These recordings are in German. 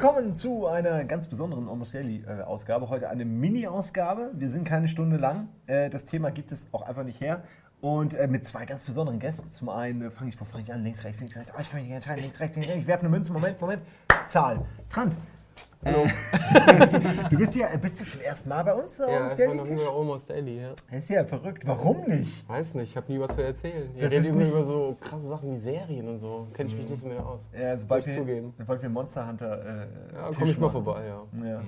Willkommen zu einer ganz besonderen Daily äh. Heute eine Mini-Ausgabe. Wir sind keine Stunde lang. Äh, das Thema gibt es auch einfach nicht her. Und äh, mit zwei ganz besonderen Gästen. Zum einen fange ich, wo fange ich an? Links, rechts, links, rechts. Oh, ich kann mich nicht entscheiden. Links, rechts, links, rechts. Ich werfe eine Münze. Moment, Moment. Zahl. Trant. Hallo. du bist ja, bist du zum ersten Mal bei uns? Ja, Almost ich war Daily noch nie Tisch? bei Almost Daily, ja. Das ist ja verrückt. Warum nicht? Weiß nicht, ich habe nie was zu erzählen. Ihr redet immer über so krasse Sachen wie Serien und so. Kenne ich mich nicht so mehr aus. Ja, sobald Muss ich wir, zugeben. sobald wir Monster Hunter. Äh, Ja, komm ich mal vorbei, ja. Ja.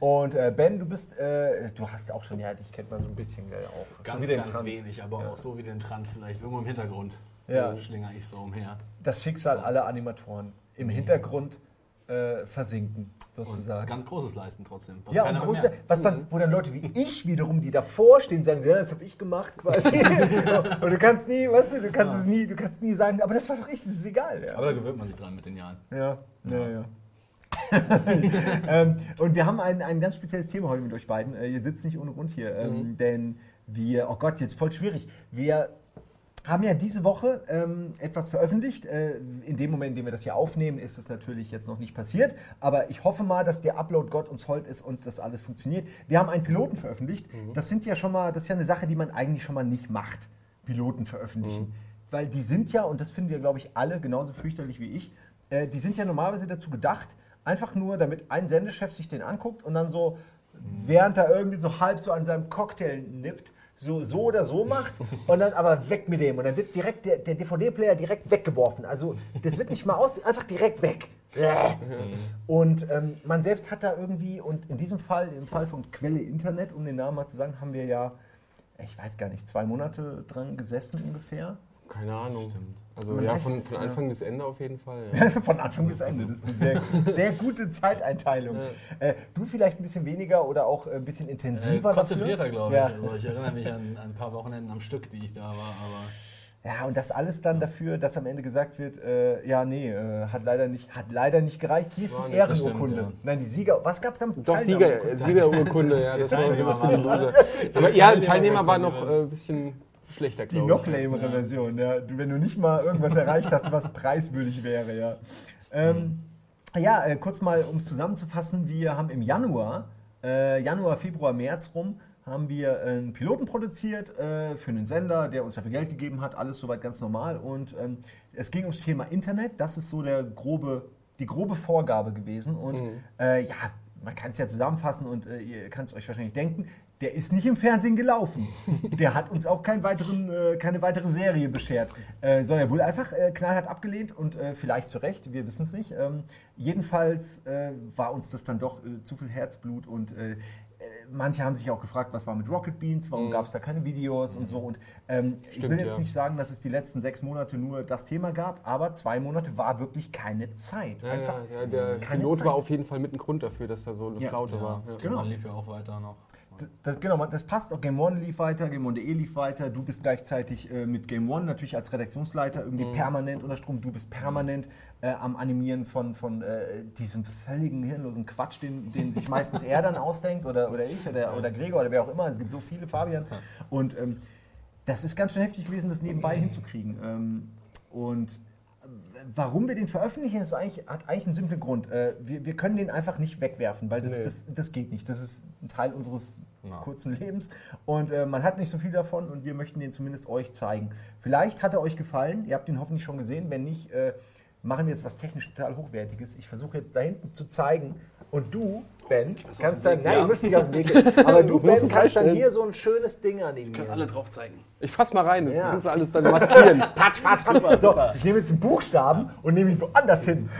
Und äh, Ben, du bist, äh, du hast auch schon, ja, dich kennt man so ein bisschen, gell, auch. Ganz, So ganz Trant. wenig, aber auch so wie den Trant vielleicht irgendwo im Hintergrund. Ja. Schlinger ich so umher. Das Schicksal aller Animatoren im Hintergrund äh, versinken, Und sozusagen. ganz großes Leisten trotzdem. Was ja, und große, was dann, wo dann Leute wie ich wiederum, die davor stehen, sagen, ja, das habe ich gemacht quasi. und du kannst nie, weißt du, du kannst es nie, du kannst nie sagen, aber das war doch ich, das ist egal. Ja. Aber da gewöhnt man sich dran mit den Jahren. Ja, ja, ja. ähm, und wir haben ein, ein ganz spezielles Thema heute mit euch beiden. Äh, ihr sitzt nicht ohne Grund hier, ähm, denn wir, oh Gott, jetzt voll schwierig. Wir haben ja diese Woche ähm, etwas veröffentlicht. Äh, in dem Moment, in dem wir das hier aufnehmen, ist es natürlich jetzt noch nicht passiert. Aber ich hoffe mal, dass der Upload Gott uns hold ist und das alles funktioniert. Wir haben einen Piloten veröffentlicht. Das sind ja schon mal, das ist ja eine Sache, die man eigentlich schon mal nicht macht. Piloten veröffentlichen. Weil die sind ja, und das finden wir, glaube ich, alle genauso fürchterlich wie ich, äh, die sind ja normalerweise dazu gedacht, einfach nur, damit ein Sendechef sich den anguckt und dann so, während er irgendwie so halb so an seinem Cocktail nippt, so, so oder so macht und dann aber weg mit dem. Und dann wird direkt der, der DVD-Player direkt weggeworfen. Also das wird nicht mal aus, einfach direkt weg. Und ähm, man selbst hat da irgendwie, und in diesem Fall, im Fall von Quelle Internet, um den Namen mal zu sagen, haben wir ja, ich weiß gar nicht, zwei Monate dran gesessen ungefähr. Keine Ahnung. Stimmt. Also Man ja, weiß von, von ja. Anfang bis Ende auf jeden Fall. Ja. Von Anfang bis Ende. Das ist eine sehr, sehr gute Zeiteinteilung. Äh, du vielleicht ein bisschen weniger oder auch ein bisschen Äh, intensiver. konzentrierter, dafür? glaube ich. Ja. Also ich erinnere mich an, an ein paar Wochenenden am Stück, die ich da war. Aber ja, und das alles dann dafür, dass am Ende gesagt wird, äh, ja, nee, äh, hat, leider nicht, hat leider nicht gereicht. Hier ist die Ehrenurkunde. stimmt, ja. Nein, die Sieger. Was gab es damals? Doch, Sieger, Teilnahmeurkunde. Siegerurkunde, ja, das war Teilnehmer das für die waren- Loser. Aber ja, Teilnehmer war noch äh, ein bisschen schlechter, Die glaube noch ich. lamere Version, ja. Du, wenn du nicht mal irgendwas erreicht hast, was preiswürdig wäre, ja. Ähm, ja, äh, kurz mal, um es zusammenzufassen, wir haben im Januar, äh, Januar, Februar, März rum, haben wir einen Piloten produziert äh, für einen Sender, der uns dafür Geld gegeben hat, alles soweit ganz normal. Und ähm, es ging ums Thema Internet, das ist so der grobe, die grobe Vorgabe gewesen. Und äh, ja, man kann es ja zusammenfassen und äh, ihr könnt es euch wahrscheinlich denken, der ist nicht im Fernsehen gelaufen. Der hat uns auch keinen weiteren, äh, keine weitere Serie beschert, äh, sondern er wurde einfach äh, knallhart abgelehnt und äh, vielleicht zu Recht, wir wissen es nicht. Ähm, jedenfalls äh, war uns das dann doch äh, zu viel Herzblut und manche haben sich auch gefragt, was war mit Rocket Beans, warum gab es da keine Videos und so. Und ähm, ich will Stimmt, jetzt ja. nicht sagen, dass es die letzten sechs Monate nur das Thema gab, aber zwei Monate war wirklich keine Zeit. Ja, Einfach ja, ja, der keine Pilot Zeit. war auf jeden Fall mit ein Grund dafür, dass da so eine Ja. Flaute ja, war. Ja. Genau. Man lief ja auch weiter noch. Das, genau, das passt auch. Game One lief weiter, Game One.de lief weiter. Du bist gleichzeitig äh, mit Game One natürlich als Redaktionsleiter irgendwie permanent unter Strom. Du bist permanent äh, am Animieren von, von äh, diesem völligen hirnlosen Quatsch, den, den sich meistens er dann ausdenkt oder, oder ich oder, oder Gregor oder wer auch immer. Es gibt so viele, Fabian. Und ähm, das ist ganz schön heftig gewesen, das nebenbei hinzukriegen. Ähm, und warum wir den veröffentlichen, ist eigentlich, hat eigentlich einen simplen Grund. Äh, wir, wir können den einfach nicht wegwerfen, weil das, Nee. das, das geht nicht. Das ist ein Teil unseres Ja. kurzen Lebens und äh, man hat nicht so viel davon und wir möchten den zumindest euch zeigen. Vielleicht hat er euch gefallen, ihr habt ihn hoffentlich schon gesehen. Wenn nicht, äh, machen wir jetzt was technisch total Hochwertiges. Ich versuche jetzt da hinten zu zeigen und du, Ben, kannst dann, nein, Ja. ihr müsst nicht aus dem Weg gehen, aber du, Ben, du kannst dann hier so ein schönes Ding animieren. Können alle drauf zeigen. Ich fass mal rein, das Ja. kannst du alles dann maskieren. Patsch, patsch, patsch. So, ich nehme jetzt einen Buchstaben und nehme ihn woanders hin.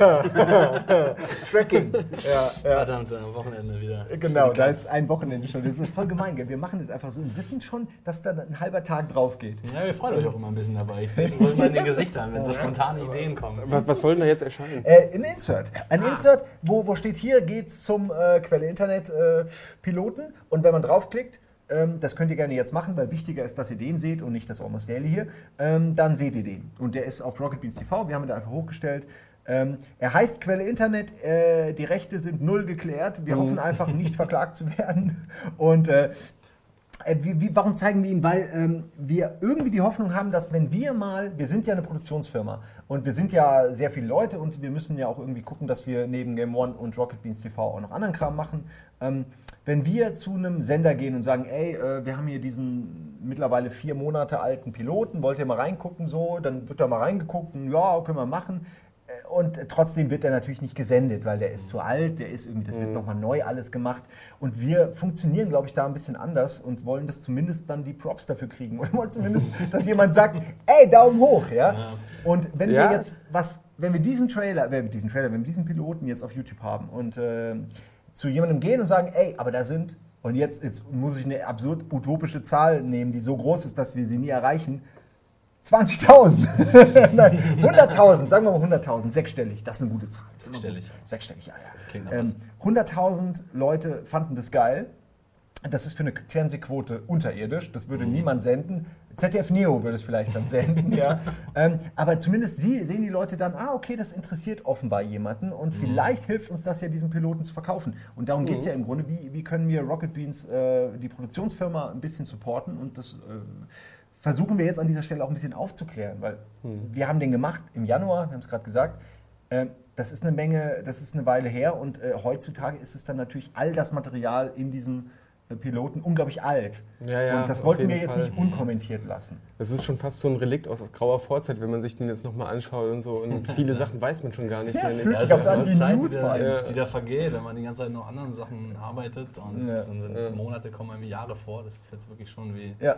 Tracking. Ja, ja. Verdammt, am Wochenende wieder. Genau, da ist ein Wochenende schon. Das ist voll gemein. Gell? Wir machen das einfach so und wissen schon, dass da ein halber Tag drauf geht. Ja, wir freuen euch auch immer ein bisschen dabei. Ich sehe es immer in den Gesichtern, wenn so spontane Ideen kommen. Was, was soll denn da jetzt erscheinen? Äh, ein Insert. Ein Insert, wo, wo steht hier, geht's zum äh, Quelle Internet äh, Piloten. Und wenn man draufklickt, ähm, das könnt ihr gerne jetzt machen, weil wichtiger ist, dass ihr den seht und nicht das Almost Daily hier. Ähm, dann seht ihr den. Und der ist auf Rocket Beans TV. Wir haben ihn da einfach hochgestellt. Ähm, er heißt Quelle Internet. Äh, die Rechte sind null geklärt. Wir hoffen einfach, nicht verklagt zu werden. Und äh, wie, wie, warum zeigen wir ihn? Weil ähm, wir irgendwie die Hoffnung haben, dass wenn wir mal, wir sind ja eine Produktionsfirma und wir sind ja sehr viele Leute und wir müssen ja auch irgendwie gucken, dass wir neben Game One und Rocket Beans TV auch noch anderen Kram machen. Ähm, wenn wir zu einem Sender gehen und sagen, ey, äh, wir haben hier diesen mittlerweile vier Monate alten Piloten, wollt ihr mal reingucken so, dann wird da mal reingeguckt und ja, können wir machen. Äh, und trotzdem wird er natürlich nicht gesendet, weil der ist zu alt, der ist irgendwie, das wird Mhm. nochmal neu alles gemacht. Und wir funktionieren, glaube ich, da ein bisschen anders und wollen das zumindest dann die Props dafür kriegen. Oder wollen zumindest, dass jemand sagt, ey, Daumen hoch, ja. Und wenn Ja. wir jetzt was, wenn wir diesen Trailer, wenn wir diesen Trailer, wenn wir diesen Piloten jetzt auf YouTube haben und äh, zu jemandem gehen und sagen, ey, aber da sind, und jetzt, jetzt muss ich eine absurd utopische Zahl nehmen, die so groß ist, dass wir sie nie erreichen, 20.000. Nein, 100.000, sagen wir mal 100.000, sechsstellig, das ist eine gute Zahl. Sechsstellig, gut. ja. Sechsstellig, ja, ja. Ähm, 100.000 Leute fanden das geil. Das ist für eine Fernsehquote unterirdisch. Das Mhm. würde niemand senden. ZDF Neo würde es vielleicht dann senden, ja. Ähm, aber zumindest sie, sehen die Leute dann, ah, okay, das interessiert offenbar jemanden und Mhm. vielleicht hilft uns das ja, diesen Piloten zu verkaufen. Und darum geht es ja im Grunde, wie, wie können wir Rocket Beans, äh, die Produktionsfirma, ein bisschen supporten und das äh, versuchen wir jetzt an dieser Stelle auch ein bisschen aufzuklären, weil wir haben den gemacht im Januar, wir haben es gerade gesagt. Äh, das ist eine Menge, das ist eine Weile her und äh, heutzutage ist es dann natürlich all das Material in diesem äh, Piloten unglaublich alt. Ja, ja, und das wollten wir jetzt Fall. nicht unkommentiert lassen. Das ist schon fast so ein Relikt aus grauer Vorzeit, wenn man sich den jetzt nochmal anschaut und so. Und viele Sachen weiß man schon gar nicht Ja, mehr. es fühlt sich das ist an eine wie Zeit, News die, da, Ja. die da vergeht, wenn man die ganze Zeit noch anderen Sachen arbeitet und Ja. dann sind Ja. Monate kommen einem Jahre vor. Das ist jetzt wirklich schon wie. Ja.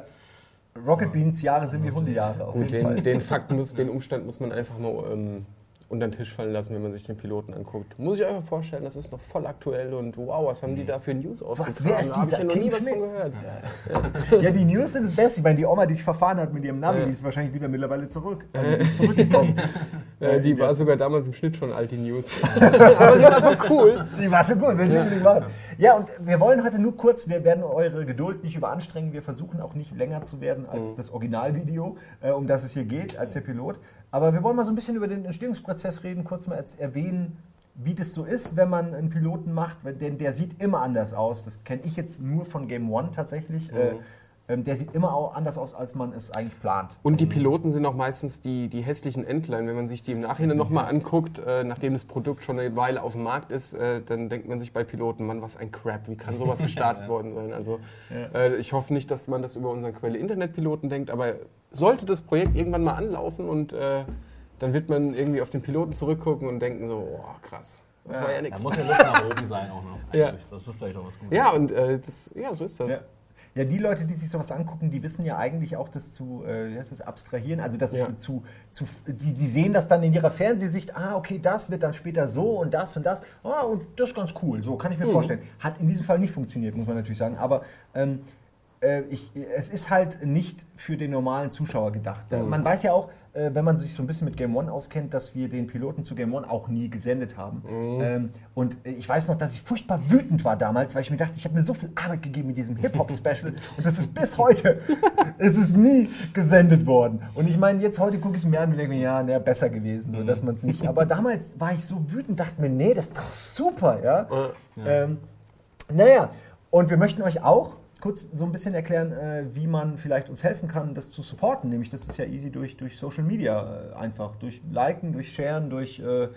Rocket Beans Jahre sind wie Hundejahre auf Gut, jeden Fall. den, den Fakt muss, den Umstand muss man einfach mal ähm, unter den Tisch fallen lassen, wenn man sich den Piloten anguckt. Muss ich einfach vorstellen, das ist noch voll aktuell und wow, was haben die da für News ausgetragen? wer ist Da hab ich dieser ja noch nie King was von gehört. Ja, die News sind das Beste. Ich meine, die Oma, die sich verfahren hat mit ihrem Navi, Ja. die ist wahrscheinlich wieder mittlerweile zurück. Also die ist zurückgekommen. Äh, die war sogar damals im Schnitt schon alt, die News. Aber sie war so cool. Die war so gut, will ich unbedingt machen. Ja, und wir wollen heute nur kurz, wir werden eure Geduld nicht überanstrengen. Wir versuchen auch nicht länger zu werden als das Originalvideo, äh, um das es hier geht, als der Pilot. Aber wir wollen mal so ein bisschen über den Entstehungsprozess reden, kurz mal erwähnen, wie das so ist, wenn man einen Piloten macht, denn der sieht immer anders aus. Das kenne ich jetzt nur von Game One tatsächlich. Äh, ähm, der sieht immer auch anders aus, als man es eigentlich plant. Und die Piloten sind auch meistens die, die hässlichen Entlein. Wenn man sich die im Nachhinein nochmal anguckt, äh, nachdem das Produkt schon eine Weile auf dem Markt ist, äh, dann denkt man sich bei Piloten, Mann, was ein Crap, wie kann sowas gestartet worden sein? Also äh, ich hoffe nicht, dass man das über unseren Quelle Internetpiloten denkt, aber sollte das Projekt irgendwann mal anlaufen und äh, dann wird man irgendwie auf den Piloten zurückgucken und denken so, oh, krass, das Ja. war ja Da nichts. muss ja Luft nach oben sein auch noch. Ja. Eigentlich. Das ist vielleicht auch was Gutes. Ja, und äh, das, ja, so ist das. Ja. Die Leute, die sich sowas angucken, die wissen ja eigentlich auch das zu, äh, das, abstrahieren, also das Ja. zu, zu die, die sehen das dann in ihrer Fernsehsicht, ah, okay, das wird dann später so und das und das, ah, und das ist ganz cool, so kann ich mir Mhm. vorstellen. Hat in diesem Fall nicht funktioniert, muss man natürlich sagen, aber ähm, äh, ich, es ist halt nicht für den normalen Zuschauer gedacht. Mhm. Man weiß ja auch, äh, wenn man sich so ein bisschen mit Game One auskennt, dass wir den Piloten zu Game One auch nie gesendet haben. Mhm. Ähm, und äh, ich weiß noch, dass ich furchtbar wütend war damals, weil ich mir dachte, ich habe mir so viel Arbeit gegeben mit diesem Hip-Hop-Special und das ist bis heute, es ist nie gesendet worden. Und ich meine, jetzt heute gucke ich es mir an und denke mir, ja, na, besser gewesen, so, dass man es nicht. Aber damals war ich so wütend, dachte mir, nee, das ist doch super, ja. Ähm, naja, und wir möchten euch auch kurz so ein bisschen erklären, äh, wie man vielleicht uns helfen kann, das zu supporten. Nämlich, das ist ja easy durch, durch Social Media äh, einfach. Durch Liken, durch Sharen, durch äh,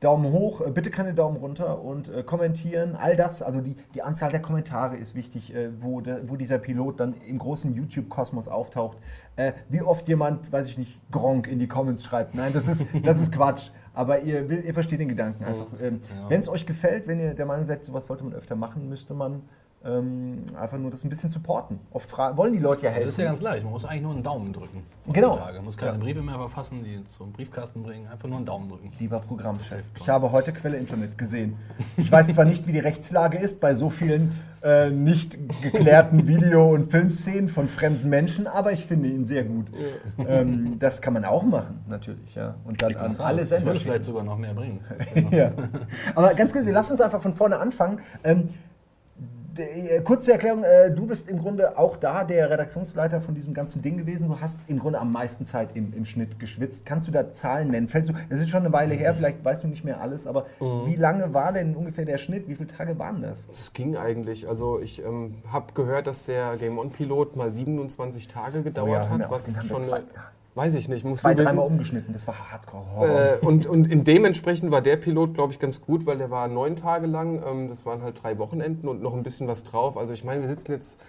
Daumen hoch, äh, bitte keine Daumen runter und äh, kommentieren. All das, also die, die Anzahl der Kommentare ist wichtig, äh, wo, de, wo dieser Pilot dann im großen YouTube-Kosmos auftaucht. Wie oft jemand, weiß ich nicht, Gronk in die Comments schreibt. Nein, das ist, das ist Quatsch. Aber ihr, ihr versteht den Gedanken einfach. Ähm, Ja. Wenn es euch gefällt, wenn ihr der Meinung seid, sowas sollte man öfter machen, müsste man ähm, einfach nur das ein bisschen supporten. Oft wollen die Leute ja helfen. Das ist ja ganz leicht. Man muss eigentlich nur einen Daumen drücken. Genau. Man muss keine Ja. Briefe mehr verfassen, die zum Briefkasten bringen. Einfach nur einen Daumen drücken. Lieber Programmchef, ich habe heute Quelle Internet gesehen. Ich weiß zwar nicht, wie die Rechtslage ist bei so vielen äh, nicht geklärten Video- und Filmszenen von fremden Menschen, aber ich finde ihn sehr gut. Ähm, das kann man auch machen, natürlich. Ja. Und dann an alle das Sender würde schicken. vielleicht sogar noch mehr bringen. ja. Aber ganz kurz, wir lassen uns einfach von vorne anfangen. Ähm, äh, kurze Erklärung, äh, du bist im Grunde auch da der Redaktionsleiter von diesem ganzen Ding gewesen. Du hast im Grunde am meisten Zeit im, im Schnitt geschwitzt. Kannst du da Zahlen nennen? Fällst du, das ist schon eine Weile her, vielleicht weißt du nicht mehr alles, aber Mhm. wie lange war denn ungefähr der Schnitt? Wie viele Tage waren das? Das ging eigentlich. Also ich ähm, habe gehört, dass der Game On Pilot mal 27 Tage gedauert hör mir hat, auf, was schon eine, weiß ich nicht, musst Zwei, dreimal umgeschnitten, das war Hardcore-Horror. Äh, und, und in dementsprechend war der Pilot, glaube ich, ganz gut, weil der war neun Tage lang. Ähm, das waren halt drei Wochenenden und noch ein bisschen was drauf. Also ich meine, wir sitzen jetzt,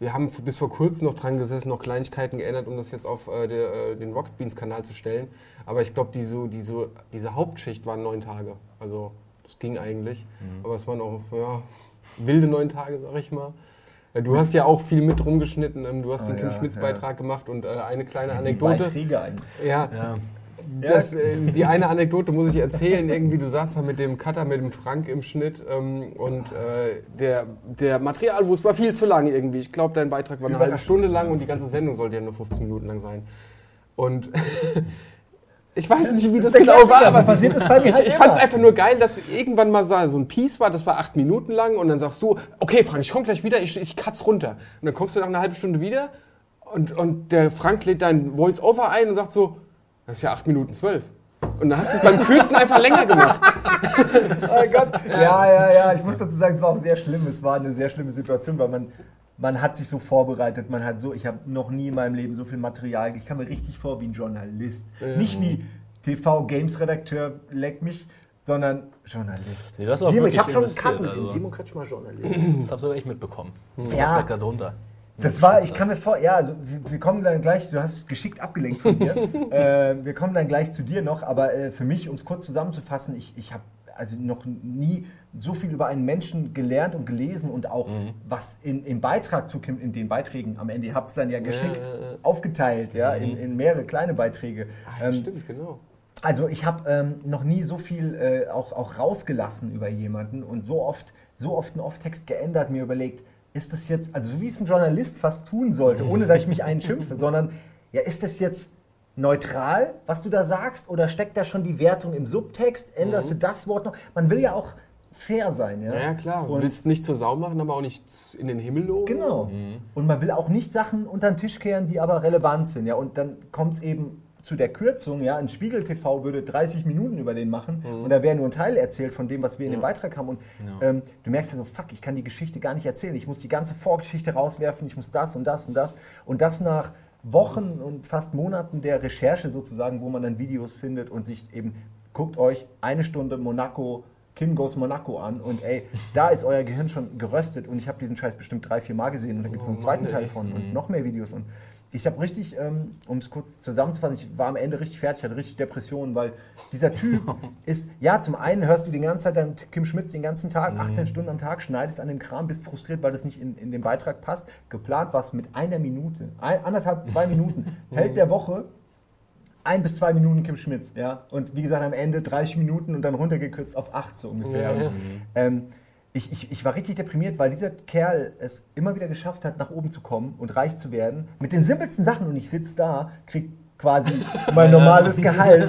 wir haben bis vor kurzem noch dran gesessen, noch Kleinigkeiten geändert, um das jetzt auf äh, der, äh, den Rocket Beans Kanal zu stellen. Aber ich glaube, diese, diese, diese Hauptschicht waren neun Tage. Also das ging eigentlich. Aber es waren auch ja, wilde neun Tage, sag ich mal. Äh, Du hast ja auch viel mit rumgeschnitten. ähm, Du hast Ah, den Kim ja, Schmitz ja. Beitrag gemacht und äh, eine kleine Die Anekdote. Beiträge eigentlich. Ja, Ja. das, äh, die eine Anekdote muss ich erzählen. Irgendwie, du saßt da mit dem Cutter, mit dem Frank im Schnitt ähm, und äh, der, der Materialwurst war viel zu lang irgendwie. Ich glaube, dein Beitrag war eine halbe Stunde lang und die ganze Sendung sollte ja nur 15 Minuten lang sein. Und ich weiß nicht, wie das, ist der genau war, Klassiker, so aber passiert das bei mir ich, halt ich fand es einfach nur geil, dass irgendwann mal so ein Piece war, das war acht Minuten lang und dann sagst du, okay Frank, ich komme gleich wieder, ich, ich katz runter. Und dann kommst du nach einer halben Stunde wieder und, und der Frank lädt dein Voice-Over ein und sagt so, das ist ja acht Minuten zwölf. Und dann hast du es beim Kürzen einfach länger gemacht. Oh Gott. Ja, ja, ja. Ich muss dazu sagen, es war auch sehr schlimm. Es war eine sehr schlimme Situation, weil man, man hat sich so vorbereitet. Man hat so, ich habe noch nie in meinem Leben so viel Material. Ich kam mir richtig vor wie ein Journalist. Nicht wie TV-Games-Redakteur, leck mich, sondern Journalist. Nee, Simon, ich habe schon einen Cut gesehen. also. Simon Kretsch mal Journalist. Das habe sogar ich mitbekommen. Ich Ja. da drunter. Das war, ich kann mir vor, ja, also wir, wir kommen dann gleich, du hast es geschickt abgelenkt von mir. äh, wir kommen dann gleich zu dir noch, aber äh, für mich, um es kurz zusammenzufassen, ich, ich habe also noch nie so viel über einen Menschen gelernt und gelesen und auch was in, im Beitrag zu Kim, in den Beiträgen am Ende, ihr habt es dann ja geschickt ja. aufgeteilt, ja, in, in mehrere kleine Beiträge. Ja, Ähm, stimmt, genau. also ich habe ähm, noch nie so viel äh, auch, auch rausgelassen über jemanden und so oft, so oft einen Off-Text geändert, mir überlegt, ist das jetzt, also so wie es ein Journalist fast tun sollte, ohne dass ich mich einen schimpfe, sondern ja, ist das jetzt neutral, was du da sagst, oder steckt da schon die Wertung im Subtext? Änderst du das Wort noch? Man will ja auch fair sein, ja. Ja, ja klar. Du willst nicht zur Sau machen, aber auch nicht in den Himmel loben. Genau. Und man will auch nicht Sachen unter den Tisch kehren, die aber relevant sind. Ja? Und dann kommt es eben zu der Kürzung. Ja? Ein Spiegel TV würde 30 Minuten über den machen und da wäre nur ein Teil erzählt von dem, was wir in dem Beitrag haben. Und ähm, du merkst ja so, fuck, ich kann die Geschichte gar nicht erzählen. Ich muss die ganze Vorgeschichte rauswerfen, ich muss das und das und das. Und das nach Wochen und fast Monaten der Recherche sozusagen, wo man dann Videos findet und sich eben, guckt euch eine Stunde Monaco Kim Goes Monaco an und ey, da ist euer Gehirn schon geröstet und ich habe diesen Scheiß bestimmt drei, vier Mal gesehen und da gibt es Oh einen zweiten Mann, Teil von und noch mehr Videos und ich habe richtig, ähm, um es kurz zusammenzufassen, ich war am Ende richtig fertig, hatte richtig Depressionen, weil dieser Typ ist, ja, zum einen hörst du die ganze Zeit dann Kim Schmitz den ganzen Tag, 18 Stunden am Tag, schneidest an dem Kram, bist frustriert, weil das nicht in, in den Beitrag passt. Geplant war es mit einer Minute, ein, anderthalb, zwei Minuten, hält der Woche ein bis zwei Minuten Kim Schmitz, ja. Und wie gesagt, am Ende 30 Minuten und dann runtergekürzt auf acht so ungefähr. Ja, ja. Und, Ähm, ich, ich, ich war richtig deprimiert, weil dieser Kerl es immer wieder geschafft hat, nach oben zu kommen und reich zu werden. Mit den simpelsten Sachen. Und ich sitze da, krieg quasi mein normales Gehalt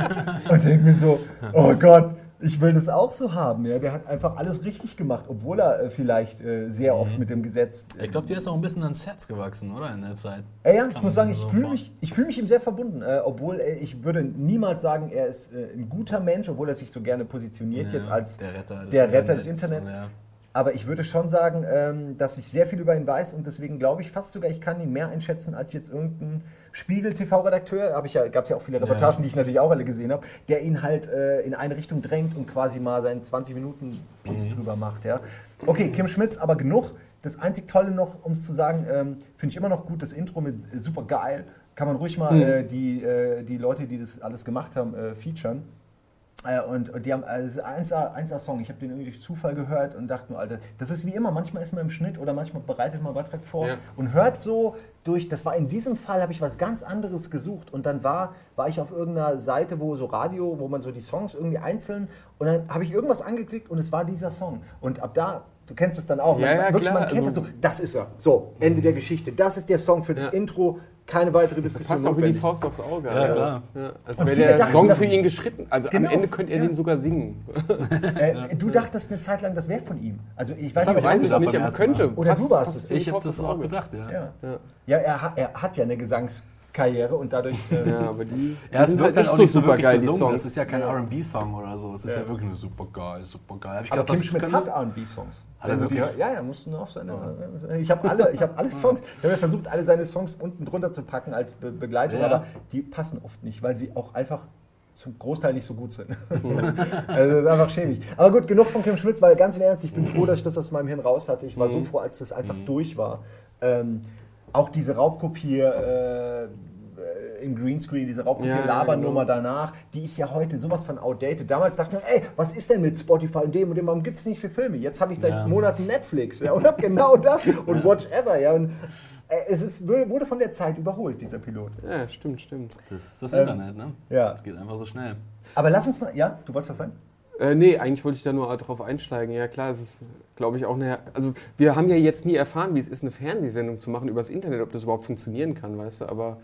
und denke mir so, oh Gott, ich will das auch so haben. Ja, der hat einfach alles richtig gemacht, obwohl er äh, vielleicht äh, sehr oft mit dem Gesetz. Ich glaube, dir ist auch ein bisschen ans Herz gewachsen, oder? In der Zeit. Äh, ja, ich Kann muss man sagen, ich so fühle mich, ich fühl mich ihm sehr verbunden, äh, obwohl äh, ich würde niemals sagen, er ist äh, ein guter Mensch, obwohl er sich so gerne positioniert Ja, jetzt als der Retter des der Retter des Internets. Internets. Ja. Aber ich würde schon sagen, ähm, dass ich sehr viel über ihn weiß und deswegen glaube ich fast sogar, ich kann ihn mehr einschätzen als jetzt irgendein Spiegel-TV-Redakteur. Ja, gab es ja auch viele Reportagen, die ich natürlich auch alle gesehen habe, der ihn halt äh, in eine Richtung drängt und quasi mal seinen 20 Minuten Piece drüber macht. Ja. Okay, Kim Schmitz, aber genug. Das einzig Tolle noch, um es zu sagen, ähm, finde ich immer noch gut, das Intro mit äh, super geil. Kann man ruhig mal äh, die, äh, die Leute, die das alles gemacht haben, äh, featuren. Äh, und, und die haben also 1A, 1A Song. Ich habe den irgendwie durch Zufall gehört und dachte nur, Alter, das ist wie immer. Manchmal ist man im Schnitt oder manchmal bereitet man Beitrag vor Ja. und hört so durch. Das war in diesem Fall, habe ich was ganz anderes gesucht und dann war, war ich auf irgendeiner Seite, wo so Radio, wo man so die Songs irgendwie einzeln und dann habe ich irgendwas angeklickt und es war dieser Song. Und ab da Du kennst es dann auch. Ja, man, ja, wirklich, klar, man kennt also- das so. Das ist er. So, Ende der Geschichte. Das ist der Song für das Ja. Intro. Keine weitere Diskussion. Passt auch wie die. Faust aufs Auge. Ja, also, klar. Ja, als Und wäre der dachten, Song für ihn geschritten. Also Genau. am Ende könnte er Ja. den sogar singen. Äh, du dachtest eine Zeit lang, das wäre von ihm. Also ich weiß hab nicht, Weiß ich gedacht nicht, aber könnte. Oder du warst es. Ich habe das auch gedacht, ja. Ja, Ja. ja er, hat, er hat ja eine Gesangskarriere und dadurch. äh, Ja, aber die, Ja, es wird halt auch so nicht so super geil, die gesungen. Songs. Das ist ja kein R&B-Song oder so. Es ist ja, Ja. wirklich nur super geil, super geil. Hab ich aber gedacht, Kim Schmitz hat R&B-Songs. Hat er wirklich? die- Ja, ja, musst du nur auf seine. Ich habe alle, ich habe alle Songs. Ich habe ja versucht, alle seine Songs unten drunter zu packen als Be Begleitung, Ja. aber die passen oft nicht, weil sie auch einfach zum Großteil nicht so gut sind. also das ist einfach schäbig. Aber gut, genug von Kim Schmitz, weil ganz im Ernst, ich bin froh, dass ich das aus meinem Hirn raus hatte. Ich war so froh, als das einfach durch war. Ähm, auch diese Raubkopie äh, im Greenscreen, diese Ja, ja, genau. danach, die ist ja heute sowas von outdated. Damals dachte ich, mir, ey, was ist denn mit Spotify und dem und dem, warum gibt es nicht für Filme? Jetzt habe ich seit Ja. Monaten Netflix ja, und habe genau das und Watch Ever. Ja, und, äh, es ist, wurde von der Zeit überholt, dieser Pilot. Ja, stimmt, stimmt. Das ist das Ähm, Internet, ne? Ja. Geht einfach so schnell. Aber lass uns mal, ja, du wolltest was sagen? Äh, nee, eigentlich wollte ich da nur drauf einsteigen. Ja, klar, es ist, glaube ich, auch eine. Also, wir haben ja jetzt nie erfahren, wie es ist, eine Fernsehsendung zu machen übers Internet, ob das überhaupt funktionieren kann, weißt du. Aber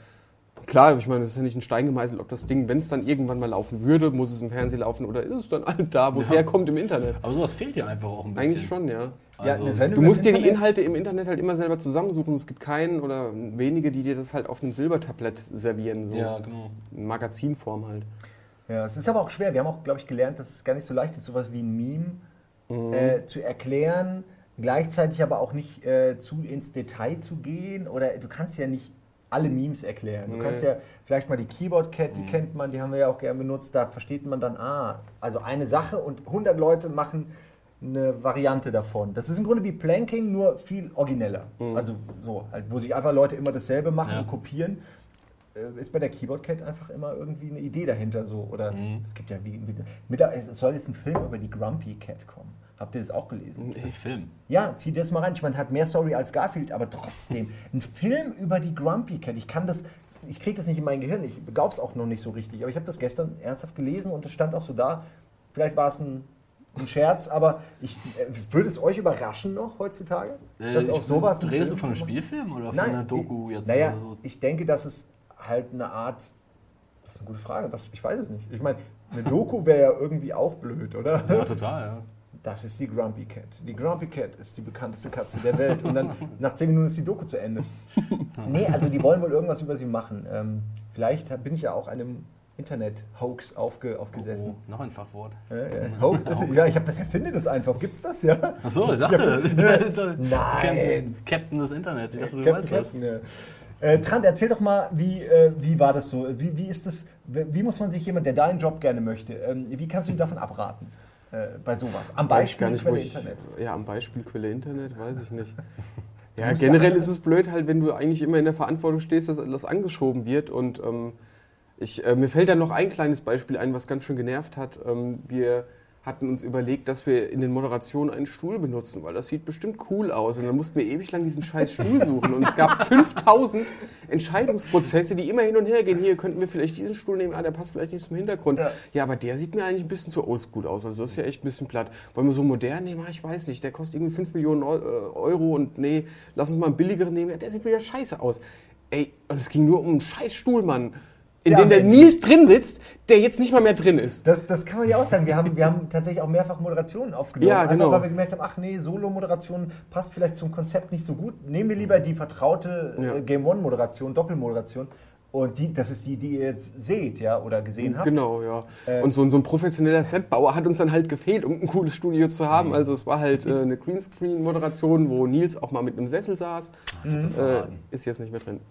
klar, ich meine, das ist ja nicht ein Stein gemeißelt, ob das Ding, wenn es dann irgendwann mal laufen würde, muss es im Fernsehen laufen oder ist es dann halt da, wo es Ja. herkommt im Internet? Aber sowas fehlt ja einfach auch ein bisschen. Eigentlich schon, ja. Also, eine Sendung Du musst dir die Inhalte im Internet halt immer selber zusammensuchen. Es gibt keinen oder wenige, die dir das halt auf einem Silbertablett servieren, so ja, genau. in Magazinform halt. Ja, es ist aber auch schwer. Wir haben auch, glaube ich, gelernt, dass es gar nicht so leicht ist, sowas wie ein Meme Mhm. äh, zu erklären, gleichzeitig aber auch nicht äh, zu ins Detail zu gehen. Oder du kannst ja nicht alle Memes erklären. Du Nee. kannst ja vielleicht mal die Keyboard Cat, die kennt man, die haben wir ja auch gerne benutzt. Da versteht man dann, ah, also eine Sache und 100 Leute machen eine Variante davon. Das ist im Grunde wie Planking, nur viel origineller. Also so, halt, wo sich einfach Leute immer dasselbe machen Ja. und kopieren ist bei der Keyboard Cat einfach immer irgendwie eine Idee dahinter so oder Mhm. es gibt ja wie, mit, es soll jetzt ein Film über die Grumpy Cat kommen. Habt ihr das auch gelesen? Ey, Film. Ja, zieh das mal rein. Ich meine, hat mehr Story als Garfield, aber trotzdem ein Film über die Grumpy Cat. Ich kann das ich kriege das nicht in mein Gehirn. Ich glaube es auch noch nicht so richtig, aber ich habe das gestern ernsthaft gelesen und es stand auch so da. Vielleicht war es ein ein Scherz, aber ich, äh, würde es euch überraschen noch heutzutage? dass Äh, auch ich- sowas Redest du von einem Spielfilm oder von Nein, einer Doku jetzt? Naja, so? ich denke, dass es halt eine Art. Das ist eine gute Frage. Was, ich weiß es nicht. Ich meine, eine Doku wäre ja irgendwie auch blöd, oder? Ja, total, ja. Das ist die Grumpy Cat. Die Grumpy Cat ist die bekannteste Katze der Welt. Und dann nach zehn Minuten ist die Doku zu Ende. Nee, also die wollen wohl irgendwas über sie machen. Ähm, vielleicht bin ich ja auch einem Internet-Hoax aufge, aufgesessen. Oh, noch ein Fachwort. Ja, ja. Hoax ist, ja, ich habe das erfinde das einfach. Gibt's das ja? Achso, ich dachte, du Nein. Captain des Internets. Ich dachte, du Captain weißt das. Captain, ja. Äh, Trant, erzähl doch mal, wie, äh, wie war das so? Wie, wie ist das? Wie muss man sich jemand, der deinen Job gerne möchte, ähm, wie kannst du ihm davon abraten? Äh, bei sowas. Am Beispiel nicht, Quelle ich, Internet. Ja, am Beispiel Quelle Internet, weiß ich nicht. Ja, generell ist es blöd, halt, wenn du eigentlich immer in der Verantwortung stehst, dass das angeschoben wird. Und ähm, ich, äh, mir fällt da noch ein kleines Beispiel ein, was ganz schön genervt hat. Ähm, wir hatten uns überlegt, dass wir in den Moderationen einen Stuhl benutzen, weil das sieht bestimmt cool aus. Und dann mussten wir ewig lang diesen scheiß Stuhl suchen. Und es gab 5000 Entscheidungsprozesse, die immer hin und her gehen. Hier könnten wir vielleicht diesen Stuhl nehmen, ah, der passt vielleicht nicht zum Hintergrund. Ja. Ja, aber der sieht mir eigentlich ein bisschen zu oldschool aus. Also das ist ja echt ein bisschen platt. Wollen wir so modern nehmen? Ah, Ich weiß nicht. Der kostet irgendwie 5 Millionen äh, Euro und nee, lass uns mal einen billigeren nehmen. Ja, der sieht wieder scheiße aus. Ey, und es ging nur um einen scheiß Stuhl, Mann. In Ja, dem der. Nils drin sitzt, der jetzt nicht mal mehr drin ist. Das, das kann man ja auch sagen. Wir haben, wir haben tatsächlich auch mehrfach Moderationen aufgenommen. Ja, genau. Einfach weil wir gemerkt haben, ach nee, Solo-Moderation passt vielleicht zum Konzept nicht so gut. Nehmen wir lieber die vertraute Ja. äh, Game One-Moderation, Doppelmoderation. Und die, das ist die, die ihr jetzt seht, ja, oder gesehen habt. Genau, ja. Äh, und so, ein- so ein professioneller Setbauer hat uns dann halt gefehlt, um ein cooles Studio zu haben. Also es war halt äh, eine Greenscreen-Moderation, wo Nils auch mal mit einem Sessel saß. Das Äh, verraten. ist jetzt nicht mehr drin.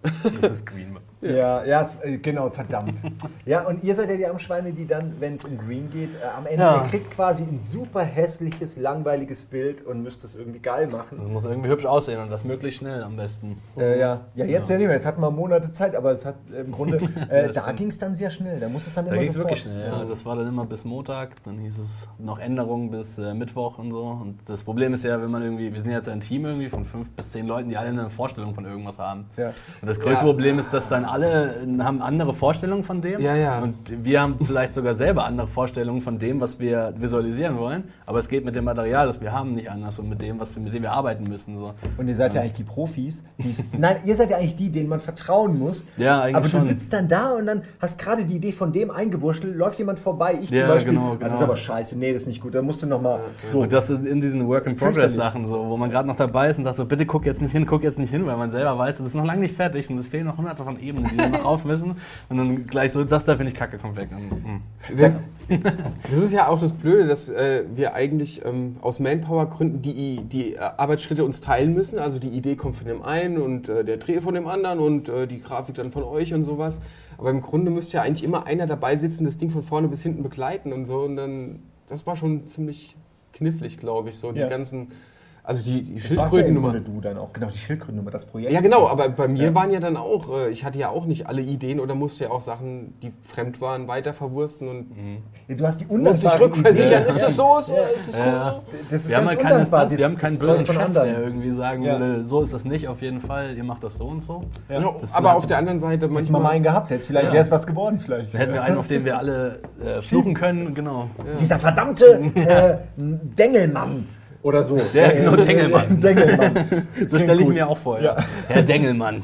Das ist Green. Ja, ja, äh, genau, verdammt. ja, und ihr seid ja die Armschweine, die dann, wenn es um Green geht, äh, am Ende, Ja. ihr kriegt quasi ein super hässliches, langweiliges Bild und müsst es irgendwie geil machen. Das muss irgendwie hübsch aussehen und das möglichst schnell am besten. Äh, ja. ja, jetzt ja. nicht mehr. Jetzt hatten wir Monate Zeit, aber es hat äh, im Grunde, äh, Das da ging es dann sehr schnell. Da muss es dann Da immer ging es wirklich schnell. Ja. Das war dann immer bis Montag, dann hieß es noch Änderungen bis äh, Mittwoch und so. Und das Problem ist ja, wenn man irgendwie, wir sind jetzt ein Team irgendwie von fünf bis zehn Leuten, die alle eine Vorstellung von irgendwas haben. Ja. Und das größte Ja. Problem ist, dass dann alle haben andere Vorstellungen von dem. Ja, ja. Und wir haben vielleicht sogar selber andere Vorstellungen von dem, was wir visualisieren wollen. Aber es geht mit dem Material, das wir haben, nicht anders und mit dem, was, mit dem wir arbeiten müssen. So. Und ihr seid ja eigentlich die Profis. Nein, ihr seid ja eigentlich die, denen man vertrauen muss. Ja, eigentlich Aber du schon. sitzt dann da und dann hast gerade die Idee von dem eingewurschtelt, läuft jemand vorbei, ich Ja, zum Beispiel. genau, "Ah, Das ist genau. aber scheiße, nee, das ist nicht gut. Da musst du nochmal so. Und das ist in diesen. Work-in-Progress-Sachen so, wo man gerade noch dabei ist und sagt so, bitte guck jetzt nicht hin, guck jetzt nicht hin, weil man selber weiß, das ist noch lange nicht fertig und es fehlen noch hunderte von Ebenen, die noch raus müssen. Und dann gleich so, das da finde ich kacke, kommt weg. Und, mm. Das, das ist ja auch das Blöde, dass äh, wir eigentlich ähm, aus Manpower-Gründen die, die äh, Arbeitsschritte uns teilen müssen. Also die Idee kommt von dem einen und äh, der Dreh von dem anderen und äh, die Grafik dann von euch und sowas. Aber im Grunde müsste ja eigentlich immer einer dabei sitzen, das Ding von vorne bis hinten begleiten und so. Und dann, das war schon ziemlich knifflig, glaube ich, so die Ja. ganzen, also die, die ja Schildkrötennummer. Grunde du dann auch. Genau, die Schildkrötennummer, das Projekt. Ja, genau, aber bei mir Ja. waren ja dann auch, äh, ich hatte ja auch nicht alle Ideen oder musste ja auch Sachen, die fremd waren, weiter verwursten und Ja, Du hast die musste ich rückversichern. Ist das so? Ist, ist das cool? Ja. Das ist Wir haben halt keine Instanz, wir haben keinen bösen Chef, anderen. der irgendwie sagen Ja. würde, so ist das nicht auf jeden Fall, ihr macht das so und so. Ja. Ja, aber auf der anderen Seite Hätte ich mal manchmal. einen gehabt, jetzt vielleicht Ja. wäre es was geworden vielleicht. Dann hätten wir einen, auf den wir alle äh, fluchen können, genau. Dieser verdammte äh, Dengelmann oder so. Ja, genau, Dengelmann. Dengelmann. So stelle ich gut. mir auch vor. Ja. Ja. Herr Dengelmann.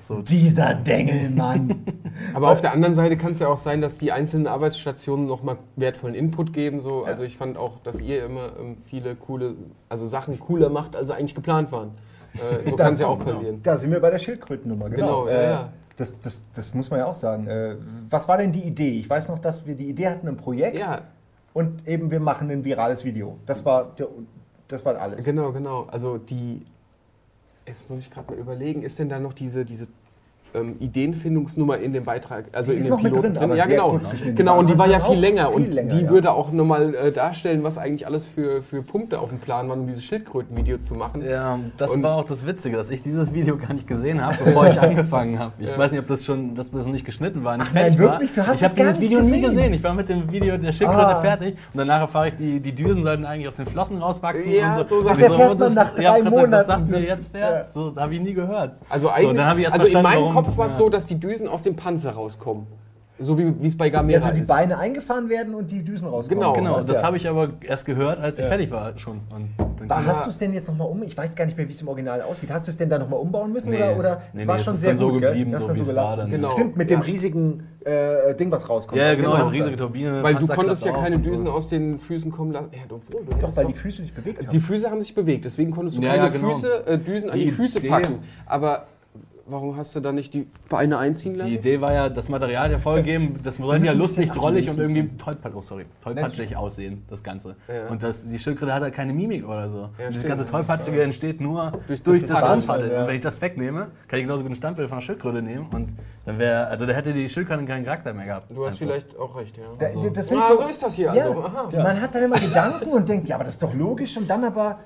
So. Dieser Dengelmann. Aber auf der anderen Seite kann es ja auch sein, dass die einzelnen Arbeitsstationen nochmal wertvollen Input geben. So. Also ich fand auch, dass ihr immer ähm, viele coole, also Sachen cooler macht, als sie eigentlich geplant waren. Äh, so Das- kann es ja auch genau. passieren. Da sind wir bei der Schildkrötennummer, genau. Genau, ja, Äh, ja. Das, das, das muss man ja auch sagen. Äh, Was war denn die Idee? Ich weiß noch, dass wir die Idee hatten, ein Projekt Ja, und eben wir machen ein virales Video. Das war, der, das war alles. genau, genau. Also die, jetzt muss ich gerade mal überlegen, ist denn da noch diese, diese ähm, Ideenfindungsnummer in dem Beitrag, also Die in dem Piloten drin, aber Ja, sehr genau. Genau, und die war ja viel länger viel und länger, die ja. würde auch nochmal äh, darstellen, was eigentlich alles für, für Punkte auf dem Plan waren, um dieses Schildkrötenvideo zu machen. Ja, das Und- war auch das Witzige, dass ich dieses Video gar nicht gesehen habe, bevor ich angefangen habe. Ich Ja. weiß nicht, ob das schon, dass das noch nicht geschnitten war, nicht Ach nein, fertig wirklich? war. Du hast ich habe dieses Video nie gesehen? gesehen. Ich war mit dem Video der Schildkröte Ah. fertig und danach erfahre ich, die, die Düsen sollten eigentlich aus den Flossen rauswachsen Ja, und so so. Das so, man das- nach drei Dank, Das sagt Monaten. mir jetzt wer. So, da habe ich nie gehört. Also so, eigentlich, dann habe ich erst also in meinem warum- Kopf war es ja. so, dass die Düsen aus dem Panzer rauskommen. So wie wie es bei Ja, Gamera also die ist. Beine eingefahren werden und die Düsen rauskommen. Genau, Genau, Das das ja. habe ich aber erst gehört, als ich Ja. fertig war schon. Und dann War, hast du es denn jetzt nochmal um? Ich weiß gar nicht mehr, wie es im Original aussieht. Hast du es denn da nochmal umbauen müssen? Nee. Oder, oder Nee, es war nee, es schon ist sehr dann so gut, gell? geblieben, so wie es war dann. Genau. Stimmt, mit Ja. dem riesigen äh, Ding, was rauskommt. ja, genau, Genau. das riesige Turbine. Weil du konntest ja keine Düsen so. aus den Füßen kommen lassen. Ja, obwohl, du Doch, weil die Füße sich bewegt haben. die Füße haben sich bewegt, deswegen konntest du keine genau. Füße, äh, Düsen an Die Füße packen. Aber warum hast du da nicht die Beine einziehen lassen? Die Idee war ja, das Material ja vorgegeben, das sollte ja lustig, drollig und irgendwie tollpatschig, oh, sorry, tollpatschig aussehen, das Ganze. Ja. Und das, die Schildkröte hat halt keine Mimik oder so. das stimmt. ganze Tollpatschige entsteht nur Durch durch, das das, Paddeln, Rumpaddeln. ja. Und wenn ich das wegnehme, kann ich genauso gut ein Standbild von einer Schildkröte nehmen und dann wäre, also da hätte die Schildkröte keinen Charakter mehr gehabt. Du hast Einfach. vielleicht auch recht, ja. Da, Also- das sind Ah, so ist das hier Ja, also. Aha. Man hat dann immer Gedanken und denkt, ja, aber das ist doch logisch. Und dann aber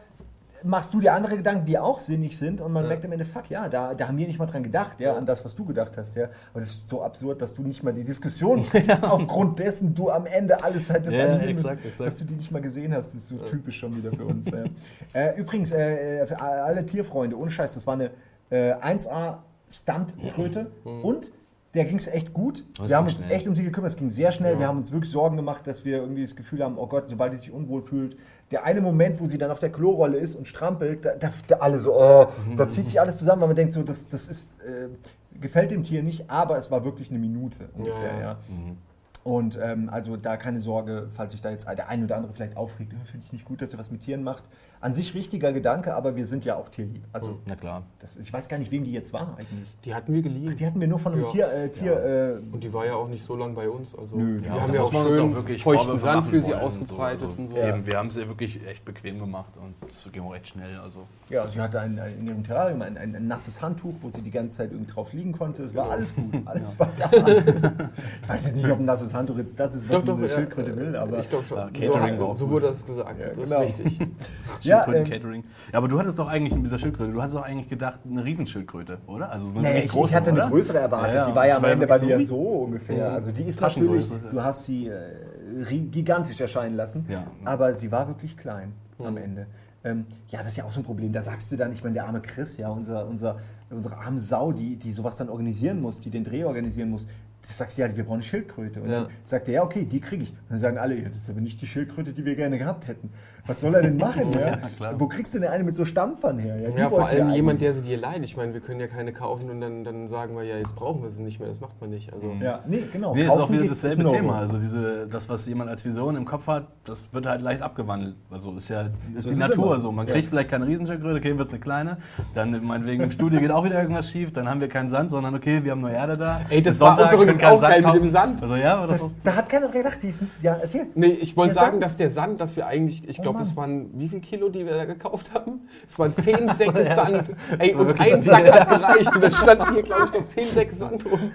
machst du dir andere Gedanken, die auch sinnig sind. Und man Ja. merkt am Ende, fuck, ja, da, da haben wir nicht mal dran gedacht, ja, an das, was du gedacht hast. Ja. Aber das ist so absurd, dass du nicht mal die Diskussion, aufgrund dessen du am Ende alles hattest Ja, exakt, exakt. dass du die nicht mal gesehen hast. Das ist so typisch schon wieder für uns. äh, übrigens, äh, für alle Tierfreunde, ohne Scheiß, das war eine äh, 1A Stunt-Kröte und der ging es echt gut. Das Wir haben uns schnell. echt um sie gekümmert. Es ging sehr schnell. Wir haben uns wirklich Sorgen gemacht, dass wir irgendwie das Gefühl haben, oh Gott, sobald sie sich unwohl fühlt. Der eine Moment, wo sie dann auf der Klorolle ist und strampelt, da, da, da alle so, oh, da zieht sich alles zusammen, weil man denkt so, das, das ist, äh, gefällt dem Tier nicht, aber es war wirklich eine Minute ungefähr, Ja, ja. ja. Und ähm, also da keine Sorge, falls sich da jetzt der eine oder andere vielleicht aufregt, "Äh, finde ich nicht gut, dass er was mit Tieren macht. An sich richtiger Gedanke, aber wir sind ja auch tierlieb. Also Na klar. das, ich weiß gar nicht, wem die jetzt war eigentlich. Die hatten wir geliehen. Die hatten wir nur von einem Ja. Tier, äh, Tier äh, Und die war ja auch nicht so lang bei uns. Also Nö, wir ja, haben ja auch schön auch wirklich feuchten Sand für sie und ausgebreitet so. und so. Also, Eben, wir haben es ihr wirklich echt bequem gemacht und es ging auch recht schnell. Also. Ja, sie hatte ein, ein, in ihrem Terrarium ein, ein, ein nasses Handtuch, wo sie die ganze Zeit irgendwie drauf liegen konnte. Es war Genau. alles gut, alles war da. ich weiß jetzt nicht, ob ein nasses Handtuch jetzt das ist, was Doch, doch, eine ja, Schildkröte will, aber ich glaube schon. Ja, so, so wurde das gesagt. Ja, das genau. ist richtig. Ja, Schildkröten ähm. Ja, aber du hattest doch eigentlich mit dieser Schildkröte, du hattest doch eigentlich gedacht, eine Riesenschildkröte, oder? Also so eine Nee, ich, große, ich hatte eine oder? größere erwartet. Ja, ja, die war ja am Ende bei dir so ungefähr. Also die ist natürlich, du hast sie äh, gigantisch erscheinen lassen, aber sie war wirklich klein am Ende. Ähm, ja, das ist ja auch so ein Problem. Da sagst du dann, ich meine, der arme Chris, ja, unser, unser, unsere arme Sau, die, die sowas dann organisieren muss, die den Dreh organisieren muss, sagst du ja, wir brauchen eine Schildkröte. Und Ja. dann sagt er, ja, okay, die kriege ich. Und dann sagen alle, ja, das ist aber nicht die Schildkröte, die wir gerne gehabt hätten. Was soll er denn machen? ja? Ja. Wo kriegst du denn eine mit so Stampfern her? die Ja, vor allem jemand, der sie dir leiht. Ich meine, wir können ja keine kaufen und dann, dann sagen wir, ja, jetzt brauchen wir sie nicht mehr. Das macht man nicht. Also, Ja, nee, genau. Nee, ist auch wieder dasselbe ist ein Thema. Also diese, das, was jemand als Vision im Kopf hat, das wird halt leicht abgewandelt. Also ist ja ist ist die es Natur immer. so. Man Ja. kriegt vielleicht keine Riesenschildkröte, okay, wird eine kleine. Dann meinetwegen im Studio geht auch wieder irgendwas schief. Dann haben wir keinen Sand, sondern okay, wir haben nur Erde da. Ey, das Bis war Sonntag, übrigens keinen auch geil mit dem Sand. Also ja, das, Das, ist, da hat keiner dran gedacht. Die ist, ja, erzähl. Nee, ich wollte sagen, Sand? dass der Sand, dass wir eigentlich, ich Oh glaube, es waren wie viel Kilo, die wir da gekauft haben? Es waren zehn Säcke Sand. Ey, und ein Sack hat gereicht. Und dann standen hier, glaube ich, noch zehn Säcke Sand rum.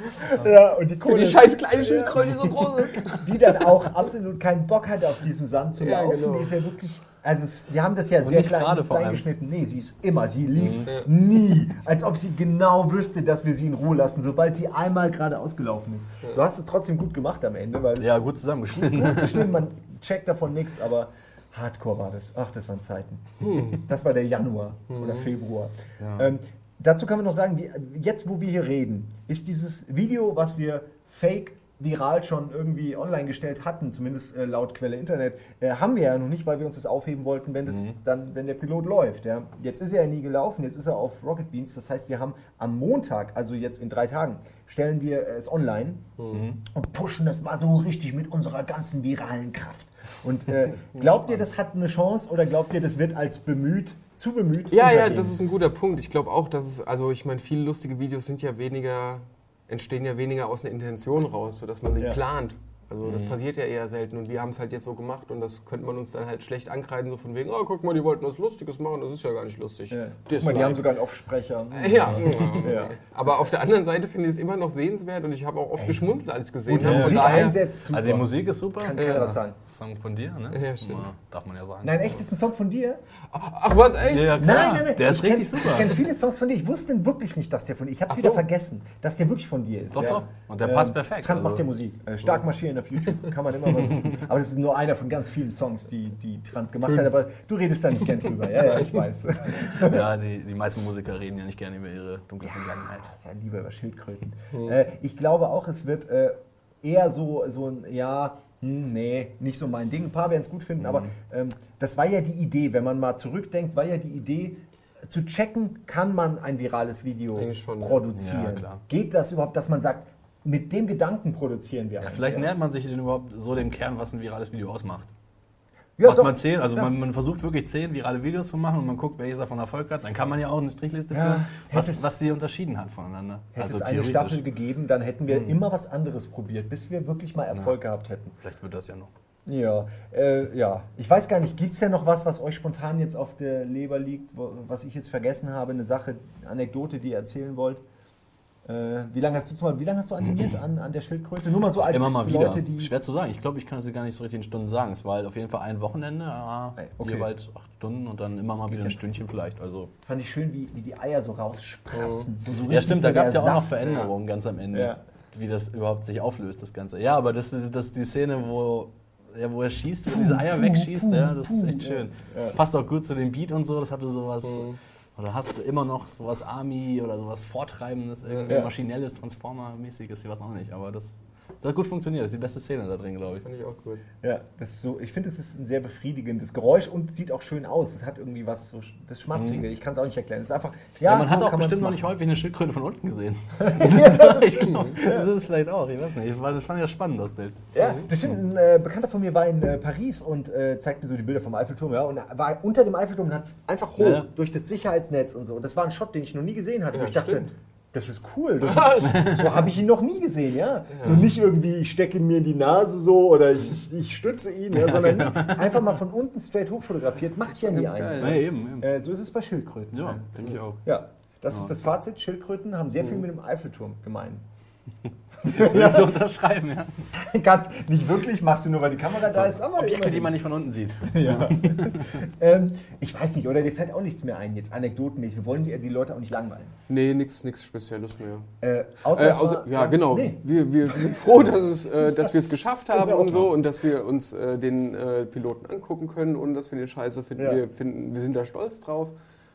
Ja, und die Für die scheiß kleine Schildkröte, die so groß ist. die dann auch absolut keinen Bock hatte, auf diesem Sand zu Ja, laufen. genau. Die ist ja wirklich. Also, wir haben das ja Und sehr klein, klein geschnitten. Nee, sie ist immer. Sie lief Mhm. nie. Als ob sie genau wüsste, dass wir sie in Ruhe lassen, sobald sie einmal gerade ausgelaufen ist. Du hast es trotzdem gut gemacht am Ende, weil es ja, gut zusammengeschnitten. gut geschnitten, man checkt davon nichts, aber hardcore war das. Ach, das waren Zeiten. Das war der Januar oder Februar. Ja. Ähm, dazu kann man noch sagen, wie, jetzt wo wir hier reden, ist dieses Video, was wir fake viral schon irgendwie online gestellt hatten, zumindest äh, laut Quelle Internet, äh, haben wir ja noch nicht, weil wir uns das aufheben wollten, wenn, das dann, wenn der Pilot läuft. Ja. Jetzt ist er ja nie gelaufen, jetzt ist er auf Rocket Beans. Das heißt, wir haben am Montag, also jetzt in drei Tagen, stellen wir es online und pushen das mal so richtig mit unserer ganzen viralen Kraft. Und äh, glaubt ihr, das hat eine Chance oder glaubt ihr, das wird als bemüht, zu bemüht? Ja, ja, das ist ein guter Punkt. Ich glaube auch, dass es, also ich meine, viele lustige Videos sind ja weniger, entstehen ja weniger aus einer Intention raus, sodass man die Ja. plant. Also das passiert ja eher selten und wir haben es halt jetzt so gemacht und das könnte man uns dann halt schlecht ankreiden, so von wegen, oh, guck mal, die wollten was Lustiges machen, das ist ja gar nicht lustig. Ja. Guck mal, die haben sogar einen Offsprecher. ja. Ja. aber auf der anderen Seite finde ich es immer noch sehenswert und ich habe auch oft geschmunzelt, als ich gesehen habe. Musik daher, einsetzt, super. Also die Musik ist super. Kann keiner was sagen. Song von dir, ne? Ja, stimmt. Darf man ja sagen. Nein, echt, ist ein Song von dir? ach was, ey? Ja, ja, Nein, nein, nein. Der ist ich richtig kenn, super. Ich kenne viele Songs von dir. Ich wusste wirklich nicht, dass der von dir ist. Ich habe es Ach wieder so. vergessen, dass der wirklich von dir ist. Doch, ja. doch. Und der passt perfekt, Trant also. macht ja Musik. Stark marschieren auf YouTube. Kann man immer was suchen. Aber das ist nur einer von ganz vielen Songs, die, die Trant gemacht hat. Aber du redest da nicht gern drüber. Ja, ja, ich weiß. Ja, die, die meisten Musiker reden ja nicht gerne über ihre dunkle Vergangenheit. Das ist ja lieber über Schildkröten. Äh, ich glaube auch, es wird äh, eher so, so ein, ja, hm, nee, nicht so mein Ding. Ein paar werden es gut finden, aber ähm, das war ja die Idee, wenn man mal zurückdenkt, war ja die Idee, zu checken, kann man ein virales Video schon, ja. produzieren. Ja. Geht das überhaupt, dass man sagt, mit dem Gedanken produzieren wir Ja, vielleicht ja? nähert man sich denn überhaupt so dem Kern, was ein virales Video ausmacht. Ja, Macht doch. man zehn, also Ja. man, man versucht wirklich zehn virale Videos zu machen und man guckt, welches davon Erfolg hat. Dann kann man ja auch eine Strichliste Ja, führen, was, was die unterschieden hat voneinander. Hätte also es eine Staffel gegeben, dann hätten Mhm. wir immer was anderes probiert, bis wir wirklich mal Erfolg gehabt hätten. Vielleicht wird das ja noch. Ja, äh, ja. Ich weiß gar nicht, gibt es ja noch was, was euch spontan jetzt auf der Leber liegt, wo, was ich jetzt vergessen habe? Eine Sache, Anekdote, die ihr erzählen wollt? Äh, wie lange hast du zum Beispiel, wie lange hast du animiert an, an der Schildkröte? Nur mal so als Immer mal wieder. Leute, die. Schwer zu sagen. Ich glaube, ich kann es gar nicht so richtig in Stunden sagen. Es war halt auf jeden Fall ein Wochenende, äh, Okay. jeweils acht Stunden und dann immer mal wieder ein Stündchen vielleicht. Also Fand ich schön, wie, wie die Eier so rausspratzen. Und so Ja, stimmt, so da gab es ja auch noch Saft. Veränderungen ganz am Ende, Ja. wie das überhaupt sich auflöst, das Ganze. Ja, aber das ist die Szene, wo, ja, wo er schießt, wo diese Eier wegschießt, ja, das ist echt schön. Das passt auch gut zu dem Beat und so, das hatte sowas, oder hast du immer noch sowas Army oder sowas Vortreibendes, irgendwie Ja. maschinelles, Transformer-mäßiges, ich weiß auch nicht, aber das, das hat gut funktioniert, das ist die beste Szene da drin, glaube ich. Fand ich auch gut. Ja, das ist so, ich finde, es ist ein sehr befriedigendes Geräusch und sieht auch schön aus. Es hat irgendwie was so das Schmatzige. Ich kann es auch nicht erklären. Es ist einfach. Ja, Ja, man so hat auch bestimmt noch nicht häufig eine Schildkröte von unten gesehen. ja, ich glaub, das ist es vielleicht auch, ich weiß nicht, das fand ich ja spannend, das Bild. Ja, das stimmt. Ein äh, Bekannter von mir war in äh, Paris und äh, zeigt mir so die Bilder vom Eiffelturm. Ja, und er war unter dem Eiffelturm und hat einfach hoch Ja, durch das Sicherheitsnetz und so. Und das war ein Shot, den ich noch nie gesehen hatte. Ja, ich dachte, stimmt. Das ist cool. Das ist, so habe ich ihn noch nie gesehen, ja. So nicht irgendwie, ich stecke ihn mir in die Nase so oder ich, ich, ich stütze ihn, ja, sondern nee, einfach mal von unten straight hoch fotografiert. Macht ja nie einer. Ja, eben, eben. Äh, so ist es bei Schildkröten. Ja, denke ich auch. Ja, das ist das Fazit. Schildkröten haben sehr viel mit dem Eiffelturm gemein. Würdest du unterschreiben, ja? Ganz, nicht wirklich, machst du nur, weil die Kamera da ist, aber Objekte, immerhin. die man nicht von unten sieht. Ja. ähm, ich weiß nicht, oder dir fällt auch nichts mehr ein, jetzt anekdotenmäßig. Wir wollen die, die Leute auch nicht langweilen. Nee, nichts Spezielles mehr. Äh, außer Äh, es außer, war- ja, genau. Nee. Wir, wir sind froh, dass, es, äh, dass wir es geschafft haben und so und dass wir uns äh, den äh, Piloten angucken können und dass wir den Scheiße finden. Ja. Wir, finden. wir sind da stolz drauf.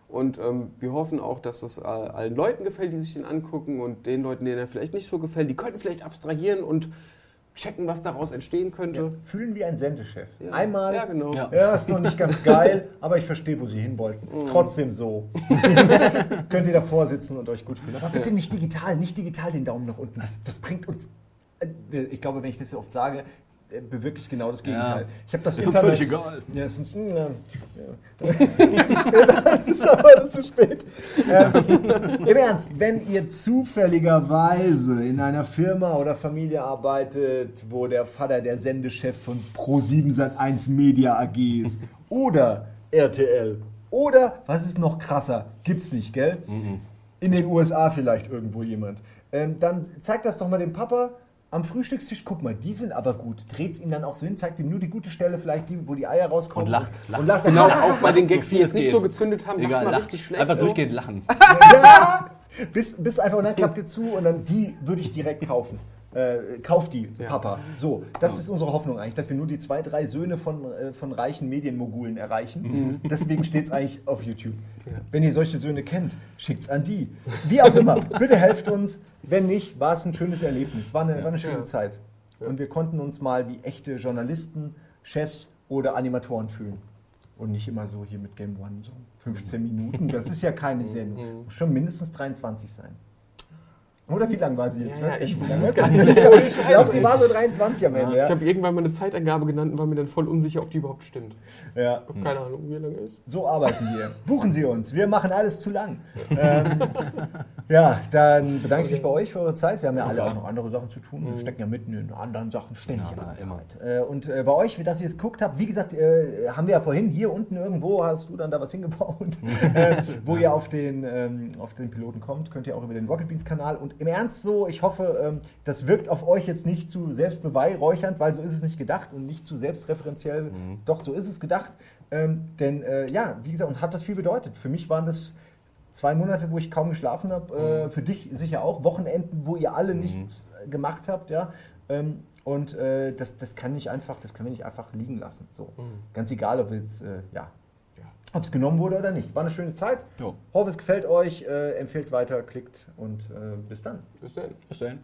Und ähm, wir hoffen auch, dass es äh, allen Leuten gefällt, die sich den angucken und den Leuten, denen er vielleicht nicht so gefällt, die könnten vielleicht abstrahieren und checken, was daraus entstehen könnte. Fühlen wie ein Sendechef. Ja. Einmal, Ja, genau. Ja. ja, ist noch nicht ganz geil, aber ich verstehe, wo Sie hin wollten. Mhm. Trotzdem so. Könnt ihr davor sitzen und euch gut fühlen. Aber bitte nicht digital, nicht digital den Daumen nach unten. Das, das bringt uns, äh, ich glaube, wenn ich das oft sage, äh, bewirkt es genau das Gegenteil. Ja. Ich habe das Ist uns Internet. völlig egal. Ja, es ist, ja, ja. es ist spät, es ist aber zu spät. Ähm, Im Ernst, wenn ihr zufälligerweise in einer Firma oder Familie arbeitet, wo der Vater der Sendechef von Pro7 Sat1 Media AG ist oder RTL oder, was ist noch krasser, gibt's nicht, gell? In den USA vielleicht irgendwo jemand. Ähm, dann zeigt das doch mal dem Papa am Frühstückstisch. Guck mal, die sind aber gut. Dreht's ihm dann auch so hin, zeigt ihm nur die gute Stelle, vielleicht die, wo die Eier rauskommen. Und lacht, lacht. Und lacht Genau, auch bei den Gags, die jetzt viel nicht es so gezündet haben, Egal, lacht lacht. richtig schlecht. Einfach so. durchgehend lachen. ja! Bis, bis einfach, und dann klappt ihr zu und dann die würde ich direkt kaufen. Äh, kauf die, Ja. Papa. So, das ist unsere Hoffnung eigentlich, dass wir nur die zwei, drei Söhne von, äh, von reichen Medienmogulen erreichen. Deswegen steht es eigentlich auf YouTube. Wenn ihr solche Söhne kennt, schickt's an die. Wie auch immer, bitte helft uns. Wenn nicht, war es ein schönes Erlebnis. War eine, war eine schöne Ja. Zeit. Und wir konnten uns mal wie echte Journalisten, Chefs oder Animatoren fühlen. Und nicht immer so hier mit Game One, so 15 Minuten. Das ist ja keine Sendung. Muss schon mindestens 23 sein. Oder wie lang war sie jetzt? Ja, ich weiß lang es gar nicht. Ich glaube, sie war so 23 am Ende. Ich Ja. habe irgendwann mal eine Zeitangabe genannt und war mir dann voll unsicher, ob die überhaupt stimmt. Ja. Ich habe keine Ahnung, wie lange ist. So arbeiten wir. Buchen Sie uns. Wir machen alles zu lang. Ähm, ja, dann bedanke ich mich bei euch für eure Zeit. Wir haben ja alle auch noch andere Sachen zu tun. Wir stecken ja mitten in anderen Sachen ständig Ja, immer. Äh, und äh, bei euch, dass ihr es geguckt habt, wie gesagt, äh, haben wir ja vorhin hier unten irgendwo, hast du dann da was hingebaut, wo ihr auf den, ähm, auf den Piloten kommt, könnt ihr auch über den Rocket Beans Kanal. Und im Ernst so, ich hoffe, ähm, das wirkt auf euch jetzt nicht zu selbstbeweihräuchernd, weil so ist es nicht gedacht und nicht zu selbstreferenziell. Doch, so ist es gedacht. Ähm, denn äh, ja, wie gesagt, und hat das viel bedeutet. Für mich waren das zwei Monate, wo ich kaum geschlafen habe. Äh, für dich sicher auch. Wochenenden, wo ihr alle nichts äh, gemacht habt, ja. Ähm, und äh, das, das kann nicht einfach, das können wir nicht einfach liegen lassen. So. Ganz egal, ob jetzt, äh, ja, ob es genommen wurde oder nicht. War eine schöne Zeit. Jo. Hoffe, es gefällt euch. Äh, Empfehlt es weiter, klickt und äh, bis dann. Bis dann. Bis dahin.